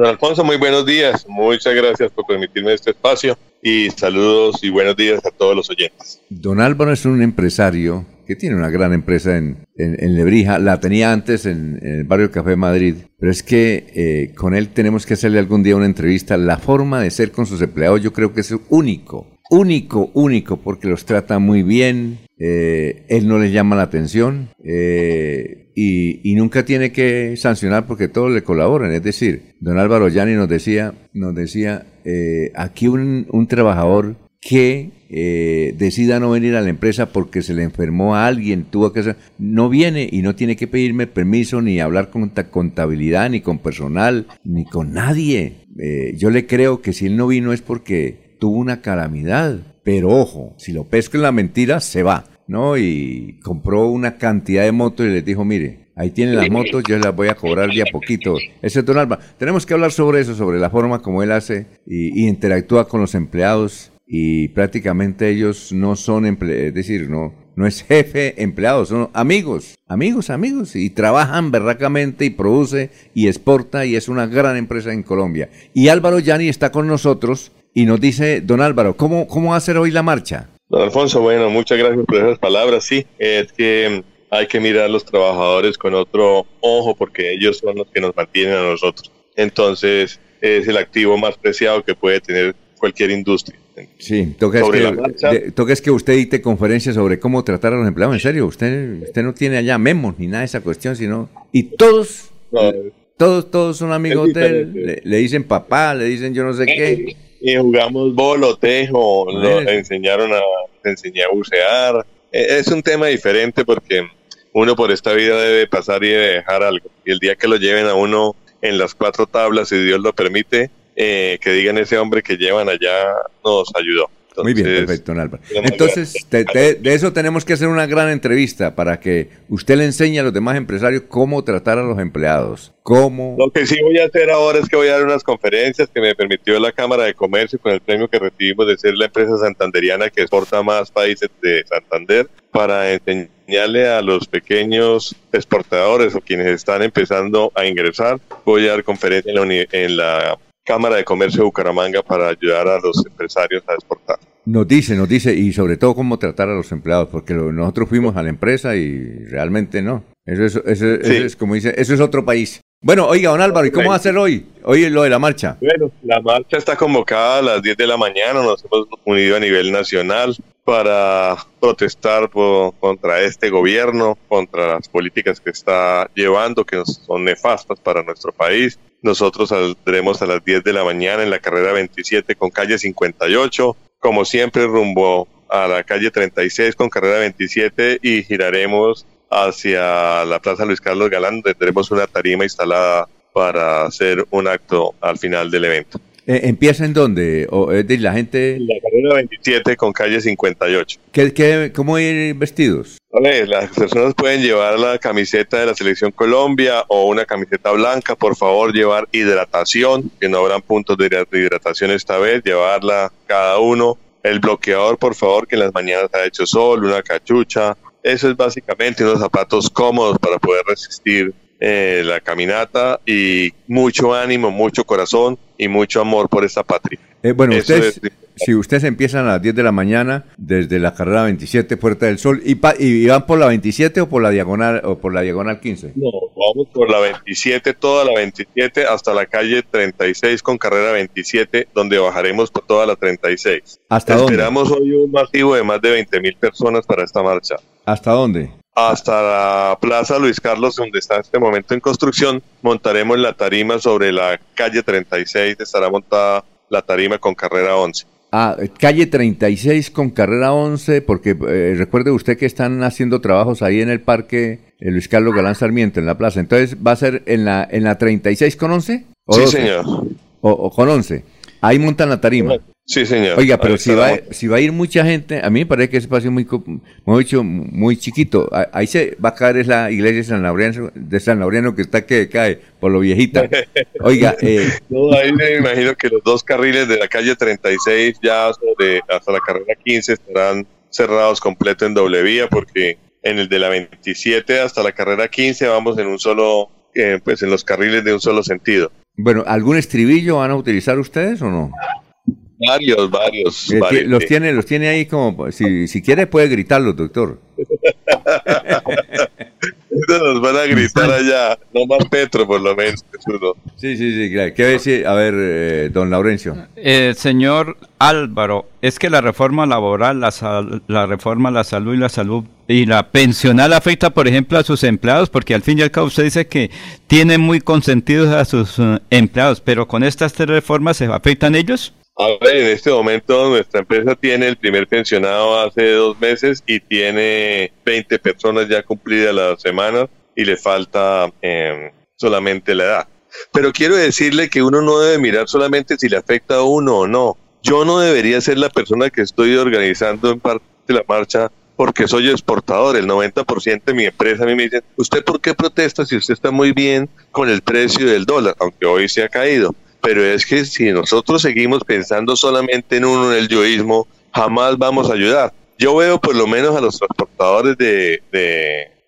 Don Alfonso, muy buenos días. Muchas gracias por permitirme este espacio y saludos y buenos días a todos los oyentes. Don Álvaro es un empresario que tiene una gran empresa en, en, Lebrija, la tenía antes en, el barrio Café Madrid, pero es que eh, con él tenemos que hacerle algún día una entrevista. La forma de ser con sus empleados yo creo que es único, único, único, porque los trata muy bien, eh, él no les llama la atención eh, y, nunca tiene que sancionar porque todos le colaboran. Es decir, don Álvaro Yani nos decía, nos decía, aquí un, trabajador que eh, decida no venir a la empresa porque se le enfermó a alguien, tuvo que no viene y no tiene que pedirme permiso ni hablar con contabilidad, ni con personal, ni con nadie. Eh, yo le creo que si él no vino es porque tuvo una calamidad. Pero ojo, si lo pesco en la mentira, se va, ¿no? Y compró una cantidad de motos y les dijo, mire, Ahí tienen las motos, yo las voy a cobrar ya poquito. Ese es Don Alba. Tenemos que hablar sobre eso, sobre la forma como él hace y, interactúa con los empleados y prácticamente ellos no son, es decir, no, no es jefe empleado, son amigos, amigos, amigos, y trabajan berracamente y produce y exporta y es una gran empresa en Colombia. Y Álvaro Yani está con nosotros y nos dice, don Álvaro, ¿cómo, cómo va a ser hoy la marcha? Don Alfonso, bueno, muchas gracias por esas palabras. Sí, es que hay que mirar a los trabajadores con otro ojo porque ellos son los que nos mantienen a nosotros. Entonces, es el activo más preciado que puede tener cualquier industria. Sí, toca es, que, usted dite conferencias sobre cómo tratar a los empleados. En serio, usted, usted no tiene allá memos ni nada de esa cuestión, sino... Y todos, todos, todos son amigos de él. Le, dicen papá, le dicen yo no sé qué. Y jugamos bolo, tejo, nos enseñaron a, enseñar a bucear. E, es un tema diferente porque uno por esta vida debe pasar y debe dejar algo. Y el día que lo lleven a uno en las cuatro tablas, si Dios lo permite, eh, que digan ese hombre que llevan allá nos ayudó. Muy bien, perfecto, Álvaro. Entonces, de, eso tenemos que hacer una gran entrevista para que usted le enseñe a los demás empresarios cómo tratar a los empleados. Cómo... Lo que sí voy a hacer ahora es que voy a dar unas conferencias que me permitió la Cámara de Comercio con el premio que recibimos de ser la empresa santanderiana que exporta más países de Santander para enseñarle a los pequeños exportadores o quienes están empezando a ingresar. Voy a dar conferencias en la Cámara de Comercio de Bucaramanga para ayudar a los empresarios a exportar. Nos dice, nos dice, y sobre todo cómo tratar a los empleados, porque nosotros fuimos a la empresa y realmente no. Eso es, eso, es, como dice, eso es otro país. Bueno, oiga, don Álvaro, ¿y cómo va a ser hoy? Hoy lo de la marcha. Bueno, la marcha está convocada a las 10 de la mañana, nos hemos unido a nivel nacional para protestar contra este gobierno, contra las políticas que está llevando, que son nefastas para nuestro país. Nosotros saldremos a las 10 de la mañana en la carrera 27 con calle 58, como siempre rumbo a la calle 36 con carrera 27 y giraremos hacia la Plaza Luis Carlos Galán, donde tendremos una tarima instalada para hacer un acto al final del evento. Eh, ¿Empieza en dónde? ¿O es la gente? La carrera 27 con calle 58. ¿Qué, qué, cómo ir vestidos? Vale, las personas pueden llevar la camiseta de la Selección Colombia o una camiseta blanca. Por favor, llevar hidratación, que no habrán puntos de hidratación esta vez. Llevarla cada uno. El bloqueador, por favor, que en las mañanas ha hecho sol, una cachucha. Eso es básicamente unos zapatos cómodos para poder resistir eh, la caminata y mucho ánimo, mucho corazón y mucho amor por esta patria. Eh, bueno, ustedes, si ustedes empiezan a las 10 de la mañana desde la carrera 27 Puerta del Sol y, y, van por la 27 o por la diagonal o por la diagonal 15? No, vamos por la 27, toda la 27 hasta la calle 36 con carrera 27 donde bajaremos por toda la 36. ¿Hasta Esperamos hoy un masivo de más de 20 mil personas para esta marcha. ¿Hasta dónde? hasta la Plaza Luis Carlos, donde está en este momento en construcción, montaremos la tarima sobre la calle 36, estará montada la tarima con carrera 11. Ah, calle 36 con carrera 11, porque eh, recuerde usted que están haciendo trabajos ahí en el parque eh, Luis Carlos Galán Sarmiento, en la plaza. Entonces, ¿va a ser en la, en la 36 con 11? sí, señor. O, con 11. Ahí montan la tarima. Sí, señor. Oiga, pero si va, si va a ir mucha gente, a mí me parece que ese espacio muy, muy, muy chiquito. Ahí se va a caer es la iglesia de San Laureano, de San Laureano que está que cae por lo viejita. Oiga, eh, no, ahí me imagino que los dos carriles de la calle 36 ya sobre, hasta la carrera 15 estarán cerrados completo en doble vía porque en el de la 27 hasta la carrera 15 vamos en un solo, eh, pues en los carriles de un solo sentido. Bueno, ¿algún estribillo van a utilizar ustedes o no? Varios, varios. Eh, los tiene, los tiene ahí como, si, si quiere puede gritarlo, doctor. nos van a gritar allá, no más Petro por lo menos. Sí, sí, sí, claro. ¿Qué decir? A ver, eh, don Laurencio. Eh, señor Álvaro, es que la reforma laboral, la, la reforma a la salud y la salud y la pensional afecta, por ejemplo, a sus empleados, porque al fin y al cabo usted dice que tiene muy consentidos a sus eh, empleados, pero con estas tres reformas se afectan ellos. A ver, en este momento nuestra empresa tiene el primer pensionado hace dos meses y tiene 20 personas ya cumplidas la semana y le falta em, solamente la edad. Pero quiero decirle que uno no debe mirar solamente si le afecta a uno o no. Yo no debería ser la persona que estoy organizando en parte de la marcha porque soy exportador. El 90% de mi empresa a mí me dice, ¿usted por qué protesta si usted está muy bien con el precio del dólar, aunque hoy se ha caído? Pero es que si nosotros seguimos pensando solamente en uno, en el yoísmo, jamás vamos a ayudar. Yo veo por lo menos a los transportadores de,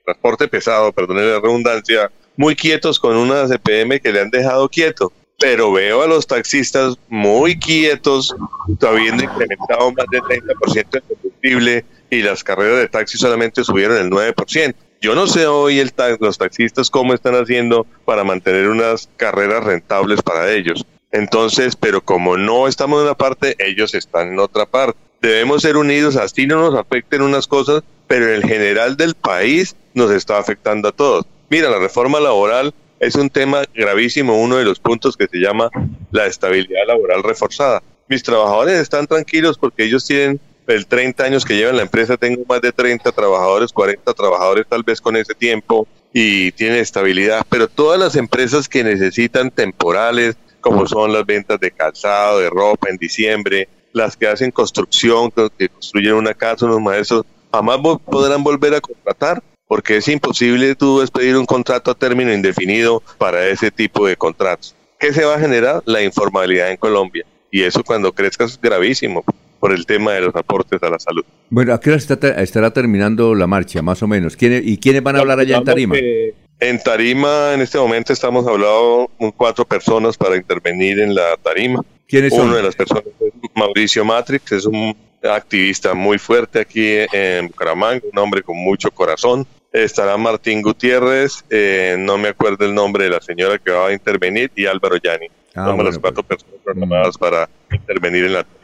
transporte pesado, perdón la redundancia, muy quietos con una CPM que le han dejado quieto, pero veo a los taxistas muy quietos, habiendo incrementado más del 30% de combustible y las carreras de taxi solamente subieron el 9%. Yo no sé hoy el los taxistas cómo están haciendo para mantener unas carreras rentables para ellos. Entonces, pero como no estamos en una parte, ellos están en otra parte. Debemos ser unidos, así no nos afecten unas cosas, pero en el general del país nos está afectando a todos. Mira, la reforma laboral es un tema gravísimo, uno de los puntos que se llama la estabilidad laboral reforzada. Mis trabajadores están tranquilos porque ellos tienen el 30 años que lleva en la empresa, tengo más de 30 trabajadores, 40 trabajadores tal vez con ese tiempo y tiene estabilidad, pero todas las empresas que necesitan temporales, como son las ventas de calzado, de ropa en diciembre, las que hacen construcción, que construyen una casa, unos maestros, jamás podrán volver a contratar, porque es imposible tú despedir un contrato a término indefinido para ese tipo de contratos. ¿Qué se va a generar? La informalidad en Colombia. Y eso cuando crezca es gravísimo por el tema de los aportes a la salud. Bueno, ¿a qué hora estará terminando la marcha, más o menos? ¿Y quiénes van a hablar allá en Tarima? en Tarima, en este momento, estamos hablando cuatro personas para intervenir en la Tarima. ¿Quiénes son? Una de las personas es Mauricio Matrix, es un activista muy fuerte aquí en Bucaramanga, un hombre con mucho corazón. Estará Martín Gutiérrez, eh, no me acuerdo el nombre de la señora que va a intervenir, y Álvaro Yani. Ah, Somos las cuatro pues. personas programadas para intervenir en la Tarima.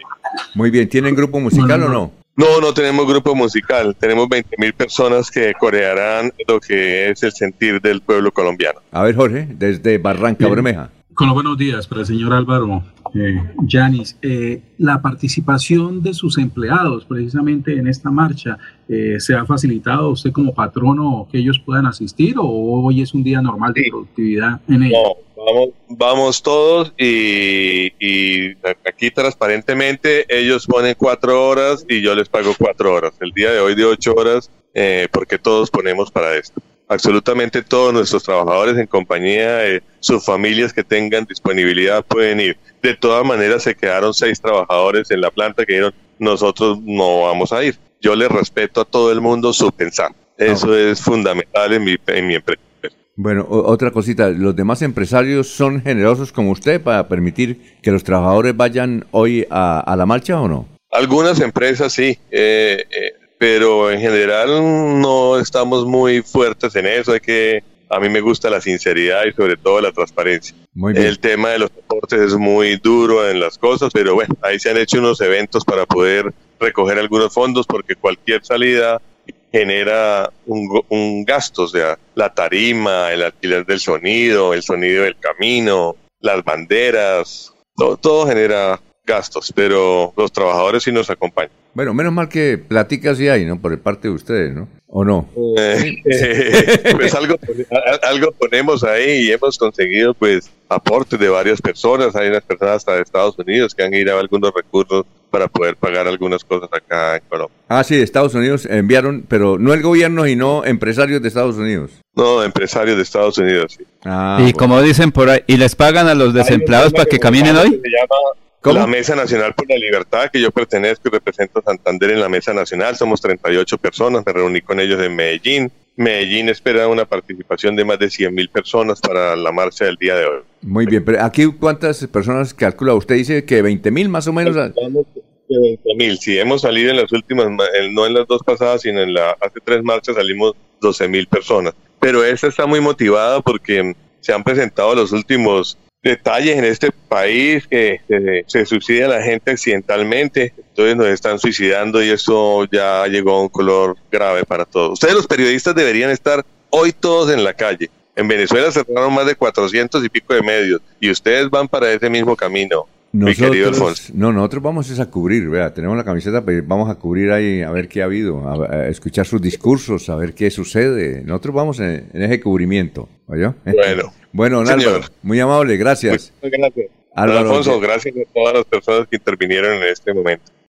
Muy bien, ¿tienen grupo musical o no? No, no tenemos grupo musical. Tenemos 20 mil personas que corearán lo que es el sentir del pueblo colombiano. A ver, Jorge, desde Barranca Bermeja. Con los buenos días para el señor Álvaro Yanis. Eh, eh, la participación de sus empleados precisamente en esta marcha, eh, ¿se ha facilitado usted como patrono que ellos puedan asistir o hoy es un día normal de productividad en ellos? No, vamos, vamos todos y, y, aquí transparentemente ellos ponen cuatro horas y yo les pago cuatro horas. El día de hoy de ocho horas porque todos ponemos para esto absolutamente todos nuestros trabajadores en compañía, de sus familias que tengan disponibilidad pueden ir. De todas maneras se quedaron seis trabajadores en la planta que dijeron nosotros no vamos a ir. Yo le respeto a todo el mundo su pensar. Eso es fundamental en mi, en mi empresa. Bueno, otra cosita, ¿los demás empresarios son generosos como usted para permitir que los trabajadores vayan hoy a, la marcha o no? Algunas empresas sí. Eh, eh, pero en general no estamos muy fuertes en eso. Hay que, a mí me gusta la sinceridad y sobre todo la transparencia. El tema de los deportes es muy duro en las cosas, pero bueno, ahí se han hecho unos eventos para poder recoger algunos fondos porque cualquier salida genera un, un gasto, o sea, la tarima, el alquiler del sonido, el sonido del camino, las banderas, todo, todo genera gastos, pero los trabajadores sí nos acompañan. Bueno, menos mal que platicas y hay, ¿no? Por parte de ustedes, ¿no? ¿O no? Eh, pues algo, algo ponemos ahí y hemos conseguido pues aportes de varias personas. Hay unas personas hasta de Estados Unidos que han ido a algunos recursos para poder pagar algunas cosas acá en Colombia. Ah, sí, Estados Unidos enviaron, pero no el gobierno, sino empresarios de Estados Unidos. No, empresarios de Estados Unidos, sí. Ah, y como dicen por ahí, ¿y les pagan a los desempleados para que caminen hoy? Se llama la Mesa Nacional por la Libertad, que yo pertenezco y represento a Santander en la Mesa Nacional, somos 38 personas, me reuní con ellos en Medellín, Medellín espera una participación de más de 100 mil personas para la marcha del día de hoy. Muy bien, pero aquí cuántas personas calcula? Usted dice que 20 mil más o menos. 20 mil, sí, hemos salido en las últimas, no en las dos pasadas, sino en la hace tres marchas salimos 12 mil personas. Pero esta está muy motivada porque se han presentado los últimos detalles en este país que se, suicida a la gente accidentalmente, entonces nos están suicidando y eso ya llegó a un color grave para todos. Ustedes los periodistas deberían estar hoy todos en la calle. En Venezuela cerraron más de 400 y pico de medios y ustedes van para ese mismo camino. Nosotros, mi querido Alfonso. No, nosotros vamos a cubrir, vea, tenemos la camiseta, pero vamos a cubrir ahí a ver qué ha habido, a, escuchar sus discursos, a ver qué sucede. Nosotros vamos en, ese cubrimiento, ¿oyó? Bueno. bueno, Álvaro, muy amable, gracias. Muchas gracias. Alfonso, gracias a todas las personas que intervinieron en este momento.